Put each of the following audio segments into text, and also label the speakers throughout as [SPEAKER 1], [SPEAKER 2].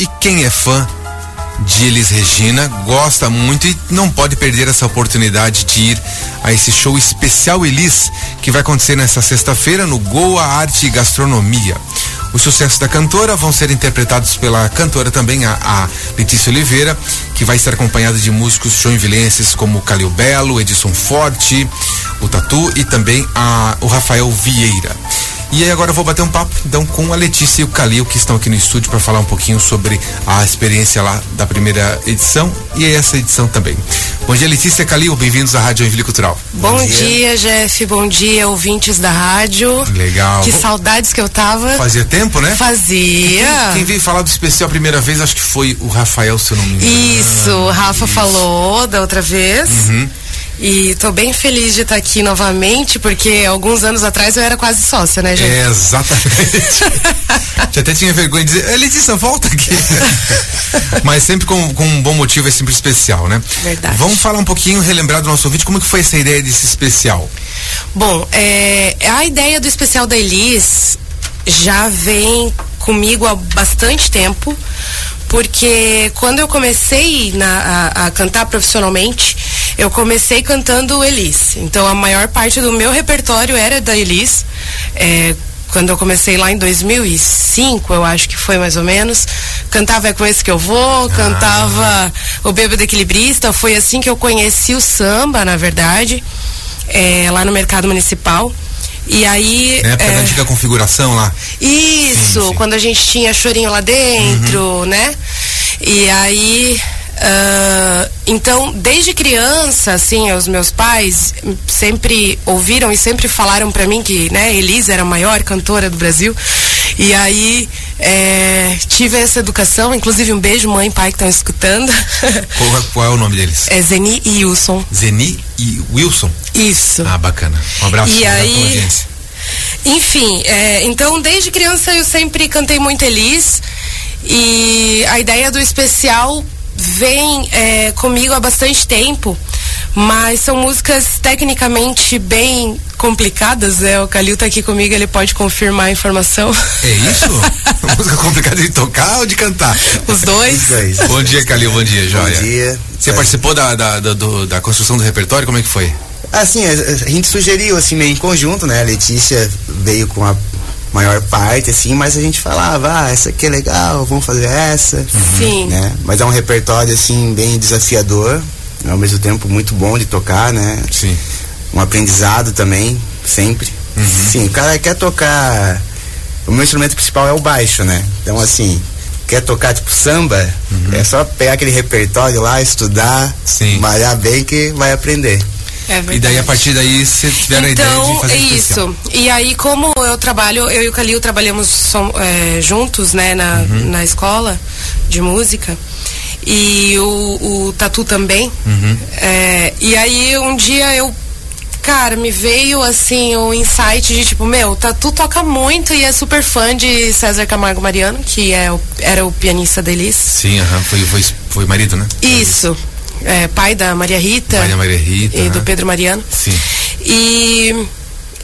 [SPEAKER 1] E quem é fã de Elis Regina gosta muito e não pode perder essa oportunidade de ir a esse show especial Elis que vai acontecer nesta sexta-feira no Goa Arte e Gastronomia. Os sucessos da cantora vão ser interpretados pela cantora também, a, a Letícia Oliveira, que vai estar acompanhada de músicos joinvilenses como Calil Belo, Edson Forte, o Tatu e também a, o Rafael Vieira. E aí agora eu vou bater um papo então com a Letícia e o Calil que estão aqui no estúdio para falar um pouquinho sobre a experiência lá da primeira edição e essa edição também. Bom dia Letícia e Calil, bem-vindos à Rádio Joinville Cultural.
[SPEAKER 2] Bom, Bom dia. dia. Jeff, bom dia ouvintes da rádio.
[SPEAKER 1] Legal.
[SPEAKER 2] Que saudades que eu tava.
[SPEAKER 1] Fazia tempo, né?
[SPEAKER 2] Fazia.
[SPEAKER 1] Quem, quem, veio falar do especial a primeira vez, acho que foi o Rafael, se eu não me engano.
[SPEAKER 2] Isso, o Rafa Isso. falou da outra vez. Uhum. E estou bem feliz de estar aqui novamente, porque alguns anos atrás eu era quase sócia, né, gente?
[SPEAKER 1] É, exatamente. Já até tinha vergonha de dizer, Letícia, volta aqui. Mas sempre com, com um bom motivo, é sempre especial, né?
[SPEAKER 2] Verdade.
[SPEAKER 1] Vamos falar um pouquinho, relembrar do nosso ouvinte, como que foi essa ideia desse especial?
[SPEAKER 2] Bom, é, a ideia do especial da Elis já vem comigo há bastante tempo, porque quando eu comecei na, a, a cantar profissionalmente, eu comecei cantando Elis. Então a maior parte do meu repertório era da Elis. É, quando eu comecei lá em 2005, eu acho que foi mais ou menos, cantava É Com Esse Que Eu Vou, cantava ah. O Bêbado Equilibrista, foi assim que eu conheci o samba, na verdade, é, lá no Mercado Municipal. E aí.
[SPEAKER 1] Na época é, da antiga configuração lá.
[SPEAKER 2] Isso, sim, sim. quando a gente tinha chorinho lá dentro, uhum. né? E aí Uh, então, desde criança, assim, os meus pais sempre ouviram e sempre falaram para mim que, né, Elisa era a maior cantora do Brasil. E aí é, tive essa educação, inclusive um beijo, mãe e pai que estão escutando.
[SPEAKER 1] Qual, qual, é o nome deles?
[SPEAKER 2] É Zeni e Wilson.
[SPEAKER 1] Zeni e Wilson?
[SPEAKER 2] Isso.
[SPEAKER 1] Ah, bacana. Um abraço
[SPEAKER 2] e aí, Enfim, é, então desde criança eu sempre cantei muito Elis. E a ideia do especial vem é, comigo há bastante tempo, mas são músicas tecnicamente bem complicadas, né? O Calil tá aqui comigo, ele pode confirmar a informação.
[SPEAKER 1] É isso? música complicada de tocar ou de cantar?
[SPEAKER 2] Os dois. Os dois.
[SPEAKER 1] Bom dia, Calil, bom dia, Joia.
[SPEAKER 3] Bom dia.
[SPEAKER 1] Você é. participou da, da, da, do, da construção do repertório, como é que foi?
[SPEAKER 3] Assim, a, a gente sugeriu assim meio em conjunto, né? A Letícia veio com a maior parte, assim, mas a gente falava, ah, essa aqui é legal, vamos fazer essa.
[SPEAKER 2] Sim.
[SPEAKER 3] Né? Mas é um repertório, assim, bem desafiador, ao mesmo tempo muito bom de tocar, né?
[SPEAKER 1] Sim.
[SPEAKER 3] Um aprendizado também, sempre. Uhum. Sim, o cara quer tocar. O meu instrumento principal é o baixo, né? Então, assim, quer tocar tipo samba, uhum. é só pegar aquele repertório lá, estudar,
[SPEAKER 1] Sim.
[SPEAKER 3] malhar bem que vai aprender.
[SPEAKER 2] É
[SPEAKER 1] e daí a partir daí você tiveram então, a ideia de então, fazer
[SPEAKER 2] isso.
[SPEAKER 1] Especial.
[SPEAKER 2] E aí como eu trabalho, eu e o Calil trabalhamos som, é, juntos, né, na, uhum. na escola de música. E o, o Tatu também.
[SPEAKER 1] Uhum.
[SPEAKER 2] É, e aí um dia eu cara, me veio assim o um insight de tipo, meu, Tatu toca muito e é super fã de César Camargo Mariano, que é o, era o pianista deles.
[SPEAKER 1] Sim, uhum, foi, foi, foi marido, né?
[SPEAKER 2] Isso é, pai da Maria Rita.
[SPEAKER 1] Pai da Maria Rita.
[SPEAKER 2] E do Pedro Mariano.
[SPEAKER 1] Sim.
[SPEAKER 2] E,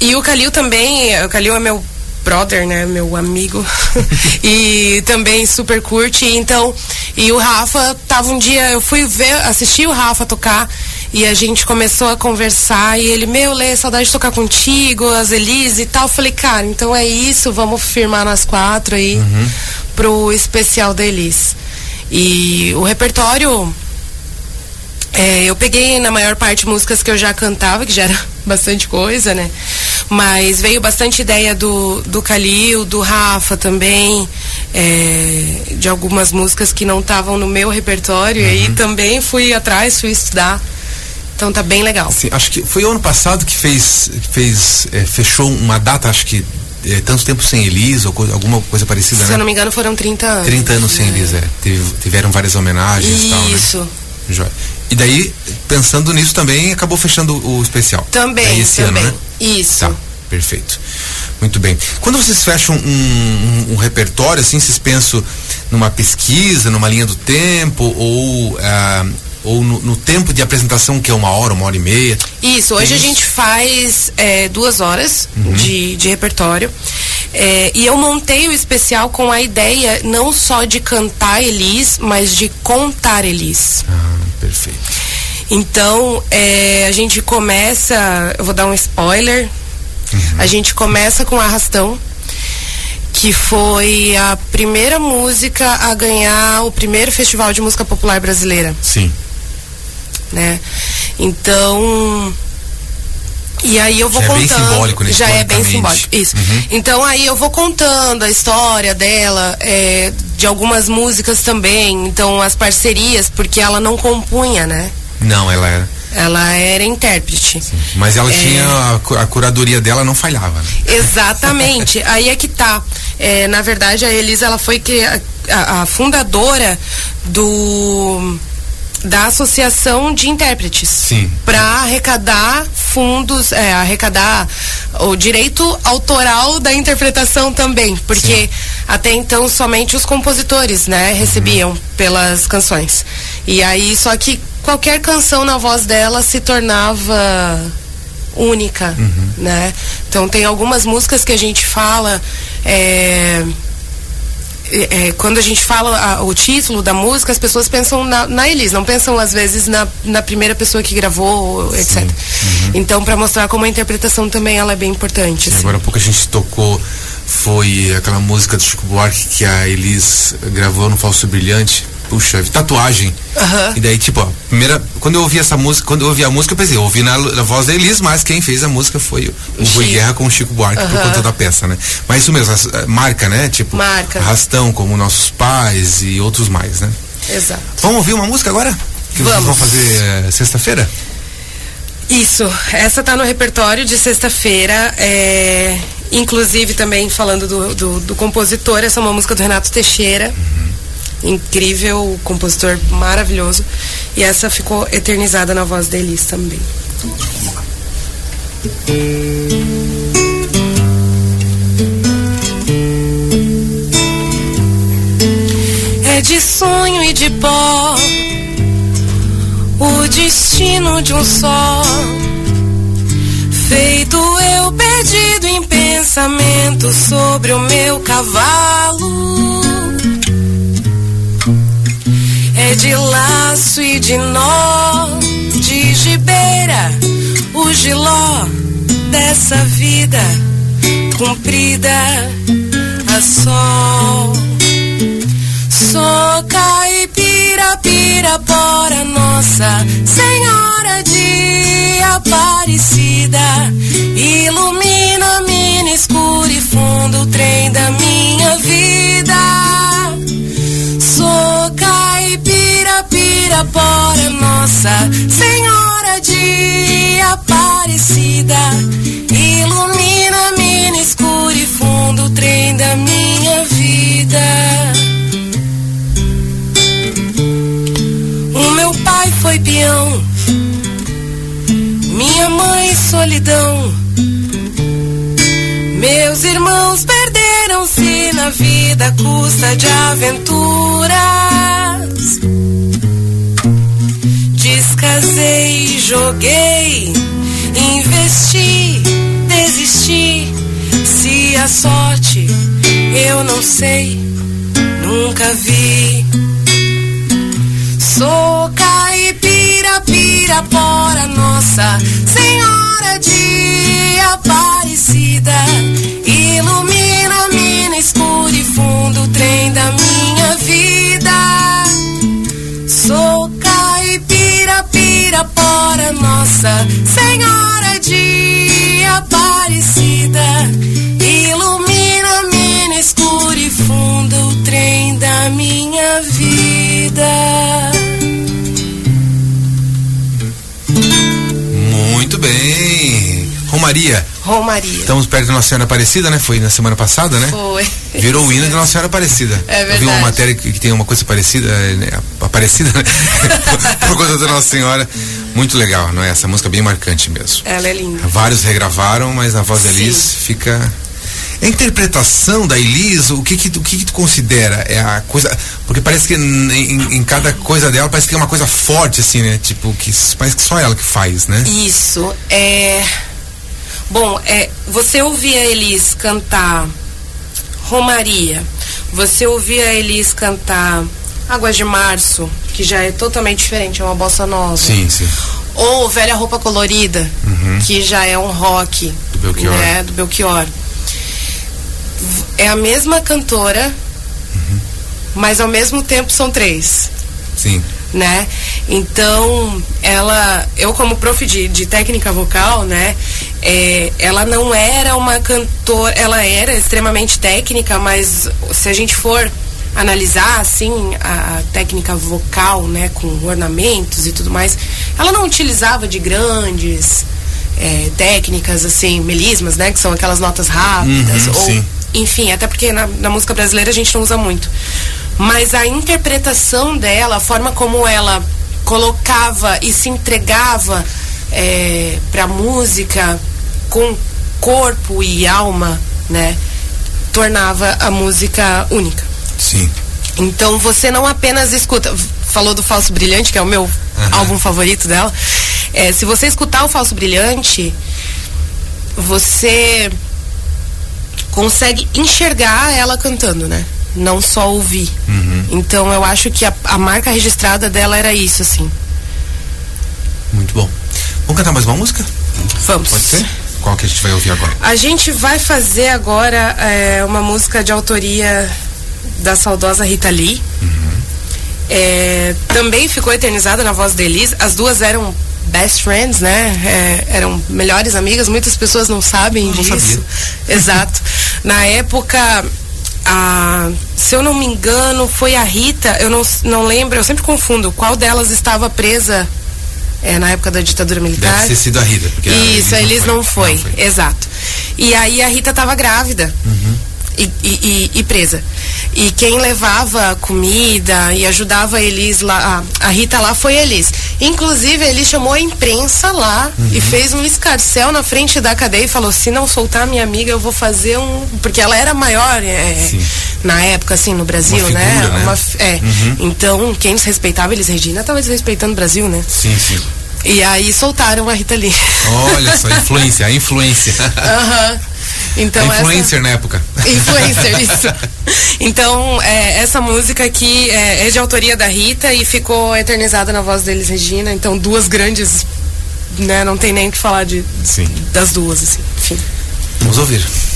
[SPEAKER 2] e o Calil também, o Calil é meu brother, né, meu amigo, e também super curte, então, e o Rafa tava um dia, eu fui ver, assistir o Rafa tocar, e a gente começou a conversar, e ele, meu, Lê, saudade de tocar contigo, as Elise e tal, eu falei, cara, então é isso, vamos firmar nas quatro aí, uhum. pro especial da Elise. E o repertório é, eu peguei na maior parte músicas que eu já cantava, que já era bastante coisa, né? Mas veio bastante ideia do, do Calil, do Rafa também, é, de algumas músicas que não estavam no meu repertório. Uhum. E aí uhum. também fui atrás, fui estudar. Então tá bem legal.
[SPEAKER 1] Sim, acho que foi o ano passado que fez, fez é, fechou uma data, acho que é, tanto tempo sem Elis ou coisa, alguma coisa parecida,
[SPEAKER 2] Se
[SPEAKER 1] né?
[SPEAKER 2] eu não me engano, foram 30 anos.
[SPEAKER 1] 30 anos sem né? Elis, é. tiveram várias homenagens e tal, né?
[SPEAKER 2] Isso.
[SPEAKER 1] Joia. E daí, pensando nisso também, acabou fechando o especial.
[SPEAKER 2] Também,
[SPEAKER 1] é esse
[SPEAKER 2] também.
[SPEAKER 1] ano, né?
[SPEAKER 2] Isso.
[SPEAKER 1] Tá, perfeito. Muito bem. Quando vocês fecham um, um, um, repertório, assim, vocês pensam numa pesquisa, numa linha do tempo, ou, uh, ou no, no, tempo de apresentação, que é uma hora, uma hora e meia?
[SPEAKER 2] Isso, hoje a gente faz é, duas horas uhum. de, de repertório. É, e eu montei o especial com a ideia não só de cantar Elis, mas de contar Elis.
[SPEAKER 1] Ah, perfeito.
[SPEAKER 2] Então, é, a gente começa, eu vou dar um spoiler. Uhum. A gente começa com Arrastão, que foi a primeira música a ganhar o primeiro Festival de Música Popular Brasileira.
[SPEAKER 1] Sim.
[SPEAKER 2] Né? Então, e aí eu vou
[SPEAKER 1] já
[SPEAKER 2] contando.
[SPEAKER 1] É bem simbólico, né?
[SPEAKER 2] Já é bem simbólico. Isso. Uhum. Então aí eu vou contando a história dela, é, de algumas músicas também. Então as parcerias, porque ela não compunha, né?
[SPEAKER 1] Não, ela era.
[SPEAKER 2] Ela era intérprete.
[SPEAKER 1] Sim. Mas ela é... tinha. A, a, curadoria dela não falhava, né?
[SPEAKER 2] Exatamente. aí é que tá. É, na verdade, a Elisa ela foi que, a, a fundadora do da Associação de Intérpretes. Para arrecadar fundos, é, arrecadar o direito autoral da interpretação também, porque Sim. até então somente os compositores, né, recebiam uhum. pelas canções. E aí só que qualquer canção na voz dela se tornava única, uhum. né? Então tem algumas músicas que a gente fala é, é, é, quando a gente fala a, o título da música, as pessoas pensam na, na Elis, não pensam às vezes na, na primeira pessoa que gravou, etc. Uhum. Então, para mostrar como a interpretação também ela é bem importante.
[SPEAKER 1] Assim. Agora há pouco a gente tocou foi aquela música do Chico Buarque que a Elis gravou no Falso Brilhante puxa, tatuagem.
[SPEAKER 2] Uhum.
[SPEAKER 1] E daí, tipo, ó, primeira, quando eu ouvi essa música, quando eu ouvi a música, eu pensei, eu ouvi na, na voz da Elis, mas quem fez a música foi o, o Rui Guerra com o Chico Buarque, uhum. por conta da peça, né? Mas isso mesmo, as, marca, né? Tipo,
[SPEAKER 2] marca.
[SPEAKER 1] Arrastão, como Nossos Pais e outros mais, né?
[SPEAKER 2] Exato.
[SPEAKER 1] Vamos ouvir uma música agora? Que
[SPEAKER 2] Vamos.
[SPEAKER 1] vocês vão fazer é, sexta-feira?
[SPEAKER 2] Isso, essa tá no repertório de sexta-feira. É, inclusive também falando do, do, do, compositor, essa é uma música do Renato Teixeira. Uhum incrível, compositor maravilhoso. E essa ficou eternizada na voz da também. É de sonho e de pó o destino de um só. Feito eu perdido em pensamento sobre o meu cavalo de laço e de nó, de gibeira, o giló dessa vida cumprida a sol. Sou caipira, pirapora, nossa Senhora de Aparecida. Ilumina, mina, escuro e fundo o trem da minha pirapora, nossa Senhora de Aparecida. Ilumina, mina, escuro e fundo o trem da minha vida. O meu pai foi peão, minha mãe solidão. Meus irmãos perderam-se na vida à custa de aventuras. Descasei, joguei, investi, desisti. Se a sorte eu não sei, nunca vi. Sou caipira, pirapora, nossa Senhora de Aparecida. Ilumina, mina, escuro e fundo o trem da minha vida. Nossa Senhora de Aparecida. Ilumina, mina, escuro e fundo o trem da minha vida.
[SPEAKER 1] Muito bem. Romaria.
[SPEAKER 2] Romaria.
[SPEAKER 1] Estamos perto de Nossa Senhora Aparecida, né? Foi na semana passada, né?
[SPEAKER 2] Foi.
[SPEAKER 1] Virou o hino de Nossa Senhora Aparecida.
[SPEAKER 2] É verdade.
[SPEAKER 1] Eu vi uma matéria que, que tem uma coisa parecida, né? Aparecida, né? Por conta da Nossa Senhora. Muito legal, não é? Essa música é bem marcante mesmo.
[SPEAKER 2] Ela é linda.
[SPEAKER 1] Vários regravaram, mas a voz da Elis fica a interpretação da Elis, o que que, o que que tu considera? É a coisa. Porque parece que em, em, cada coisa dela parece que é uma coisa forte, assim, né? Tipo, que parece que só ela que faz, né?
[SPEAKER 2] Isso. É. Bom, é, você ouvir a Elis cantar Romaria, você ouvia a Elis cantar Águas de Março, que já é totalmente diferente, é uma bossa nova.
[SPEAKER 1] Sim, sim.
[SPEAKER 2] Ou Velha Roupa Colorida, que já é um rock.
[SPEAKER 1] Do Belchior.
[SPEAKER 2] Né, do Belchior. É a mesma cantora, mas ao mesmo tempo são três
[SPEAKER 1] Sim.
[SPEAKER 2] né? Então, ela, eu como prof de, de técnica vocal, né? é, ela não era uma cantora, ela era extremamente técnica, mas se a gente for analisar assim a, a técnica vocal, né, com ornamentos e tudo mais, ela não utilizava de grandes é, técnicas assim, melismas, né, que são aquelas notas rápidas
[SPEAKER 1] Uhum,
[SPEAKER 2] ou
[SPEAKER 1] sim.
[SPEAKER 2] enfim, até porque na, na música brasileira a gente não usa muito. Mas a interpretação dela, a forma como ela colocava e se entregava é, para a música com corpo e alma, né, tornava a música única.
[SPEAKER 1] Sim.
[SPEAKER 2] Então você não apenas escuta. Falou do Falso Brilhante, que é o meu
[SPEAKER 1] Aham.
[SPEAKER 2] álbum favorito dela. É, se você escutar o Falso Brilhante, você consegue enxergar ela cantando, né? Não só ouvir.
[SPEAKER 1] Uhum.
[SPEAKER 2] Então eu acho que a, a marca registrada dela era isso, assim.
[SPEAKER 1] Muito bom. Vamos cantar mais uma música?
[SPEAKER 2] Vamos.
[SPEAKER 1] Pode ser? Qual que a gente vai ouvir agora?
[SPEAKER 2] A gente vai fazer agora é, uma música de autoria da saudosa Rita Lee. É, também ficou eternizada na voz da Elis. As duas eram best friends, né? É, eram melhores amigas. Muitas pessoas não sabem
[SPEAKER 1] Não
[SPEAKER 2] disso.
[SPEAKER 1] sabia.
[SPEAKER 2] Exato. Na época, a- se eu não me engano, foi a Rita. Eu não, não lembro. Eu sempre confundo qual delas estava presa é, na época da ditadura militar.
[SPEAKER 1] Deve ter sido a Rita. Porque
[SPEAKER 2] Isso, a Elis não foi.
[SPEAKER 1] Não foi.
[SPEAKER 2] Exato. E aí a Rita tava grávida. E, e- e- e presa. E quem levava comida e ajudava a Elis lá, a, a Rita lá foi Elis. Inclusive, Elis chamou a imprensa lá e fez um escarcel na frente da cadeia e falou: se não soltar minha amiga, eu vou fazer um. Porque ela era maior é, na época, assim, no Brasil,
[SPEAKER 1] Uma
[SPEAKER 2] né?
[SPEAKER 1] figura, né?
[SPEAKER 2] Uma f- é. Então, quem desrespeitava Elis Regina tava desrespeitando o Brasil, né?
[SPEAKER 1] Sim, sim.
[SPEAKER 2] E aí soltaram a Rita Lee.
[SPEAKER 1] Olha só, a influência, a influência.
[SPEAKER 2] Aham. Então
[SPEAKER 1] a influencer na época.
[SPEAKER 2] essa... Influencer, isso. Então, é, essa música aqui é, é de autoria da Rita e ficou eternizada na voz deles, Regina. Então, duas grandes, né? Não tem nem o que falar de,
[SPEAKER 1] Sim.
[SPEAKER 2] das duas, assim. Enfim.
[SPEAKER 1] Vamos ouvir.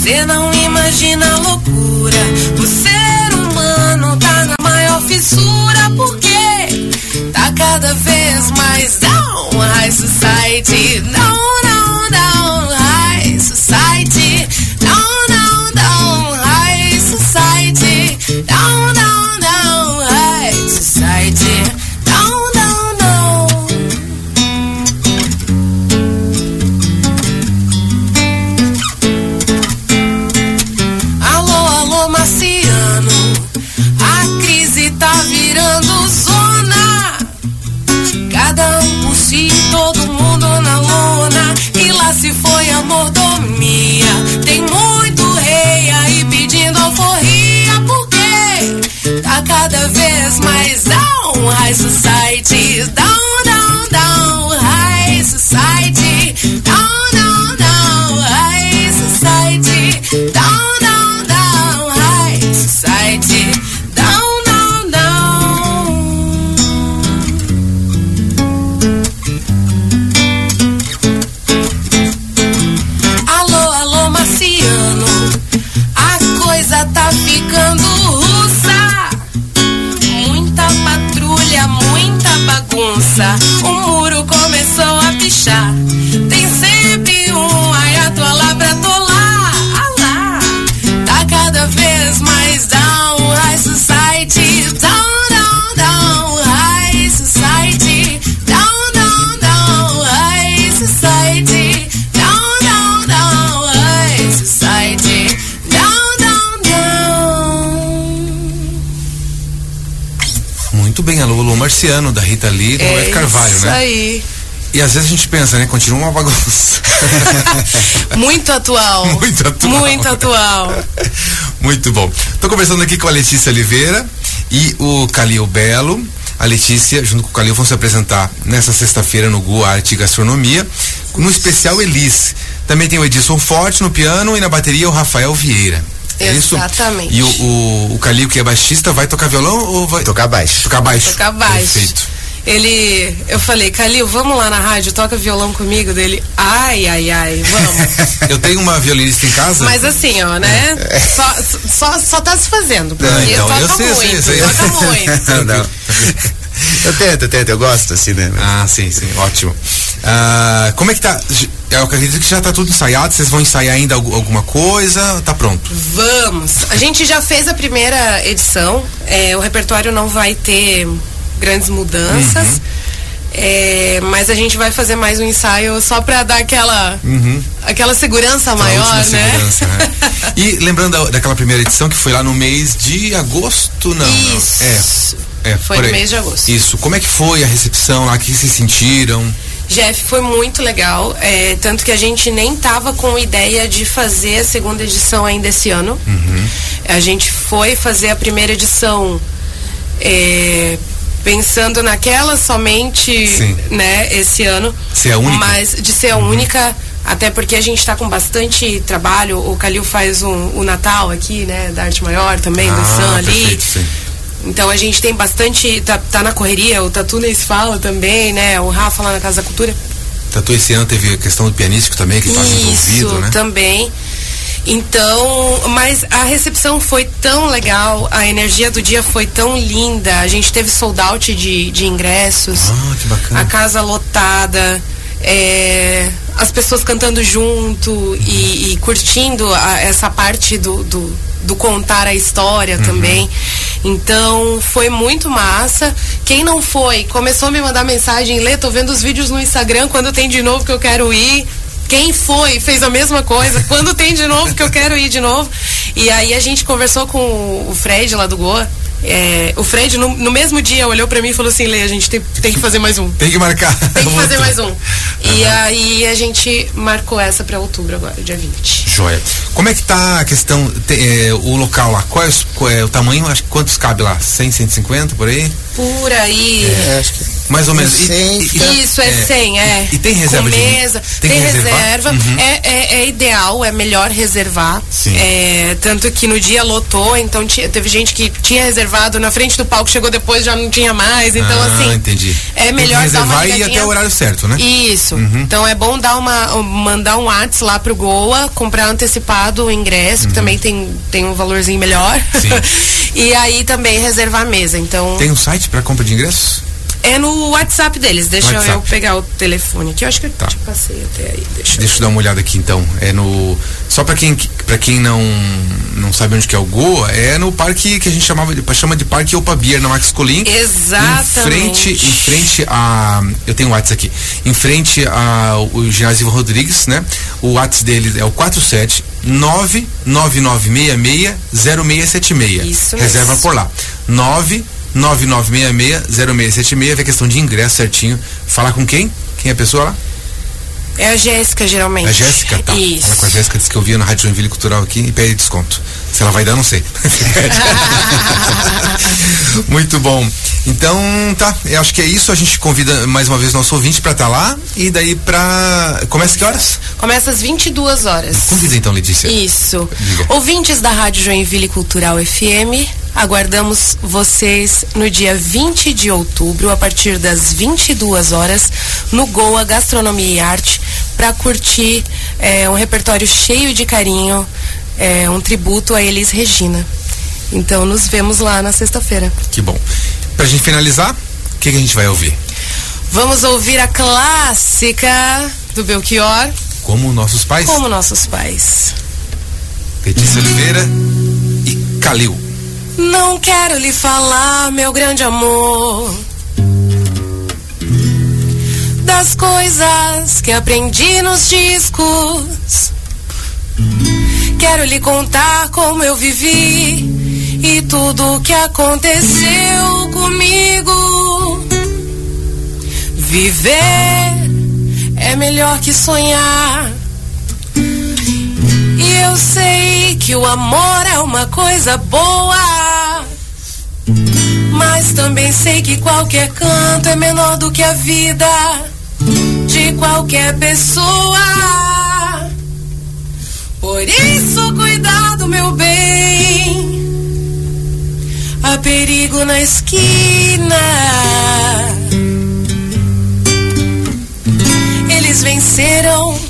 [SPEAKER 2] Você não imagina a loucura. O ser humano tá na maior fissura. Porque tá cada vez mais
[SPEAKER 1] Marciano, da Rita Lee, do
[SPEAKER 2] é
[SPEAKER 1] Roberto Carvalho,
[SPEAKER 2] isso
[SPEAKER 1] né?
[SPEAKER 2] aí.
[SPEAKER 1] E às vezes a gente pensa, né? Continua uma bagunça.
[SPEAKER 2] Muito atual.
[SPEAKER 1] Muito atual.
[SPEAKER 2] Muito atual.
[SPEAKER 1] Muito bom. Tô conversando aqui com a Letícia Oliveira e o Calil Belo. A Letícia, junto com o Calil, vão se apresentar nessa sexta-feira no Gu Arte e Gastronomia, no especial Elis. Também tem o Edson Forte no piano e na bateria o Rafael Vieira. É isso?
[SPEAKER 2] Exatamente.
[SPEAKER 1] E o, o, o Calil, que é baixista, vai tocar violão ou vai
[SPEAKER 3] Tocar baixo.
[SPEAKER 1] tocar baixo?
[SPEAKER 2] Tocar baixo.
[SPEAKER 1] Perfeito.
[SPEAKER 2] Ele, eu falei, Calil, vamos lá na rádio, toca violão comigo dele. Ai, ai, ai, vamos.
[SPEAKER 1] Eu tenho uma violinista em casa.
[SPEAKER 2] Mas assim, ó, né? Só, só, só tá se fazendo. Porque
[SPEAKER 1] Não, então,
[SPEAKER 2] toca
[SPEAKER 1] eu sei, sei,
[SPEAKER 2] muito,
[SPEAKER 1] eu sei.
[SPEAKER 2] toca muito.
[SPEAKER 3] Não, não. Eu tento, eu tento, eu gosto assim, né?
[SPEAKER 1] Ah, sim, sim, ótimo. Ah, como é que tá? Eu acredito que já tá tudo ensaiado, vocês vão ensaiar ainda algu- alguma coisa? Tá pronto.
[SPEAKER 2] Vamos. A gente já fez a primeira edição. é, o repertório não vai ter grandes mudanças.
[SPEAKER 1] Uhum.
[SPEAKER 2] é, mas a gente vai fazer mais um ensaio só pra dar aquela, aquela segurança
[SPEAKER 1] Aquela
[SPEAKER 2] maior, né?
[SPEAKER 1] segurança, né? E lembrando da- daquela primeira edição que foi lá no mês de agosto, não? não.
[SPEAKER 2] Isso.
[SPEAKER 1] É, é,
[SPEAKER 2] Foi no mês de agosto.
[SPEAKER 1] Isso. Como é que foi a recepção lá? O que vocês sentiram?
[SPEAKER 2] Jeff, foi muito legal. é, tanto que a gente nem tava com ideia de fazer a segunda edição ainda esse ano.
[SPEAKER 1] Uhum.
[SPEAKER 2] A gente foi fazer a primeira edição é, pensando naquela somente,
[SPEAKER 1] Sim.
[SPEAKER 2] né, esse ano.
[SPEAKER 1] Ser a única? Uhum.
[SPEAKER 2] Mas de ser a única. Até porque a gente está com bastante trabalho. O Calil faz um, o Natal aqui, né? Da Arte Maior também, do Sam ali.
[SPEAKER 1] Ah, perfeito, sim.
[SPEAKER 2] Então a gente tem bastante. Tá, tá na correria, o Tatu Neis fala também, né? O Rafa lá na Casa da Cultura.
[SPEAKER 1] Tatu esse ano teve a questão do pianístico também, que estava envolvido,
[SPEAKER 2] Isso,
[SPEAKER 1] né?
[SPEAKER 2] também. Então, mas a recepção foi tão legal, a energia do dia foi tão linda. A gente teve sold out de, de ingressos,
[SPEAKER 1] Ah, que bacana.
[SPEAKER 2] a casa lotada, é, as pessoas cantando junto e, e curtindo a- essa parte do, do, do contar a história
[SPEAKER 1] Uhum.
[SPEAKER 2] também. Então foi muito massa. Quem não foi, começou a me mandar mensagem, Lê, tô vendo os vídeos no Instagram quando tem de novo que eu quero ir. Quem foi, fez a mesma coisa. Quando tem de novo, que eu quero ir de novo. E aí a gente conversou com o Fred lá do Goa. É, o Fred, no, no mesmo dia, olhou pra mim e falou assim: Lê, a gente tem, tem que fazer mais um.
[SPEAKER 1] Tem que marcar.
[SPEAKER 2] Tem que fazer mais um. E aí a gente marcou essa pra outubro agora, dia 20.
[SPEAKER 1] Joia. Como é que tá a questão, te- é, o local lá? Qual é, qual é o tamanho? Acho que quantos cabe lá? 100, 150 por aí?
[SPEAKER 2] Por aí.
[SPEAKER 3] É, acho que
[SPEAKER 1] Mais ou menos. E-
[SPEAKER 3] Cem,
[SPEAKER 1] e-
[SPEAKER 3] fica-
[SPEAKER 2] Isso, é 100, é.
[SPEAKER 1] E, e tem reserva
[SPEAKER 2] Com
[SPEAKER 1] de
[SPEAKER 2] mesa,
[SPEAKER 1] Tem,
[SPEAKER 2] tem,
[SPEAKER 1] que
[SPEAKER 2] reserva.
[SPEAKER 1] Uhum.
[SPEAKER 2] É, é, é ideal, é melhor reservar.
[SPEAKER 1] Sim.
[SPEAKER 2] É, tanto que no dia lotou, então ti- teve gente que tinha reservado na frente do palco, chegou depois já não tinha mais. Então,
[SPEAKER 1] ah,
[SPEAKER 2] assim.
[SPEAKER 1] entendi.
[SPEAKER 2] É
[SPEAKER 1] Tem que
[SPEAKER 2] melhor dar uma
[SPEAKER 1] reservar e até o horário certo, né?
[SPEAKER 2] Isso. Então é bom dar uma, mandar um WhatsApp lá pro Goa, comprar antecipado o ingresso, que também tem, tem um valorzinho melhor.
[SPEAKER 1] Uhum. Sim.
[SPEAKER 2] e aí também reservar a mesa. Então
[SPEAKER 1] Tem um site para compra de ingressos?
[SPEAKER 2] É no WhatsApp deles. Deixa
[SPEAKER 1] WhatsApp.
[SPEAKER 2] eu pegar o telefone aqui. Eu acho que eu
[SPEAKER 1] Tá.
[SPEAKER 2] te passei até aí. Deixa,
[SPEAKER 1] Deixa eu dar uma olhada aqui então. É no só para quem para quem não não sabe onde que é o Goa, é no parque que a gente chamava de, chama de Parque Opa Beer na Max Colim.
[SPEAKER 2] Exatamente.
[SPEAKER 1] Em frente, em frente a. Eu tenho o WhatsApp aqui. Em frente ao ginásio Ivan Rodrigues, né? O WhatsApp dele é o 47 99966 0676.
[SPEAKER 2] Isso
[SPEAKER 1] Reserva
[SPEAKER 2] mesmo.
[SPEAKER 1] por lá. 99966 0676. Vê a questão de ingresso certinho. Falar com quem? Quem é a pessoa lá?
[SPEAKER 2] É a Jéssica, geralmente.
[SPEAKER 1] A Jéssica, tá.
[SPEAKER 2] Isso.
[SPEAKER 1] Fala com a Jéssica, disse que eu via na Rádio Joinville Cultural aqui e pede desconto. Se ela vai dar, não sei. Muito bom. Então, tá. Eu acho que é isso. A gente convida mais uma vez nosso ouvinte pra estar lá. E daí pra. Começa que horas?
[SPEAKER 2] Começa às 22 horas.
[SPEAKER 1] Convida então, Letícia.
[SPEAKER 2] Isso.
[SPEAKER 1] Diga.
[SPEAKER 2] Ouvintes da Rádio Joinville Cultural FM, aguardamos vocês no dia 20 de outubro, a partir das 22 horas, no Goa Gastronomia e Arte, para curtir eh, um repertório cheio de carinho, eh, um tributo a Elis Regina. Então, nos vemos lá na sexta-feira.
[SPEAKER 1] Que bom. Pra gente finalizar, o que, que a gente vai ouvir?
[SPEAKER 2] Vamos ouvir a clássica do Belchior,
[SPEAKER 1] Como nossos pais,
[SPEAKER 2] como nossos pais.
[SPEAKER 1] Letícia Oliveira e Calil.
[SPEAKER 2] Não quero lhe falar, meu grande amor, das coisas que aprendi nos discos. Quero lhe contar como eu vivi e tudo o que aconteceu comigo. Viver é melhor que sonhar. Eu sei que o amor é uma coisa boa. Mas também sei que qualquer canto é menor do que a vida de qualquer pessoa. Por isso, cuidado, meu bem. Há perigo na esquina. Eles venceram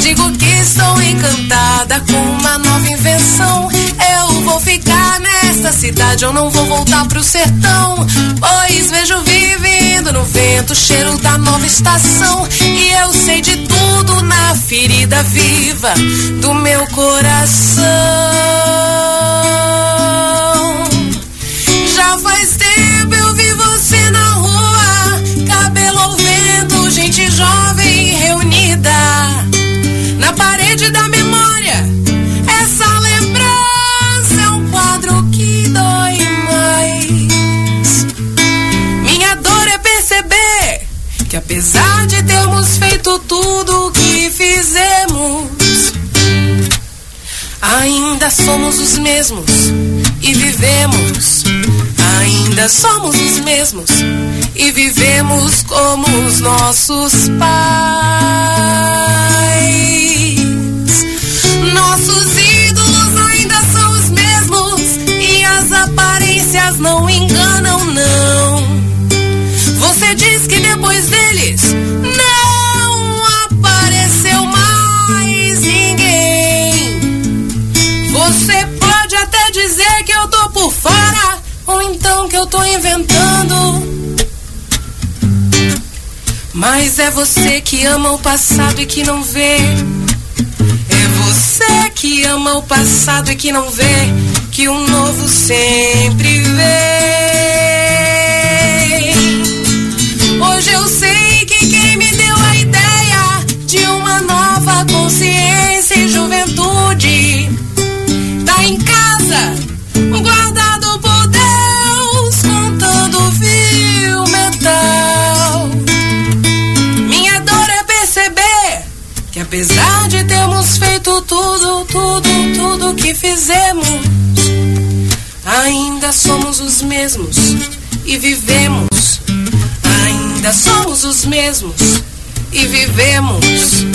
[SPEAKER 2] Digo que estou encantada com uma nova invenção. Eu vou ficar nesta cidade, eu não vou voltar pro sertão. Pois vejo vivendo no vento o cheiro da nova estação. E eu sei de tudo na ferida viva do meu coração. Os mesmos e vivemos. Ainda somos os mesmos e vivemos como os nossos pais. Mas é você que ama o passado e que não vê. É você que ama o passado e que não vê que o novo sempre vem. fizemos, ainda somos os mesmos e vivemos. Ainda somos os mesmos e vivemos.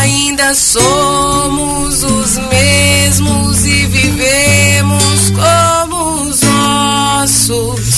[SPEAKER 2] Ainda somos os mesmos e vivemos como os nossos.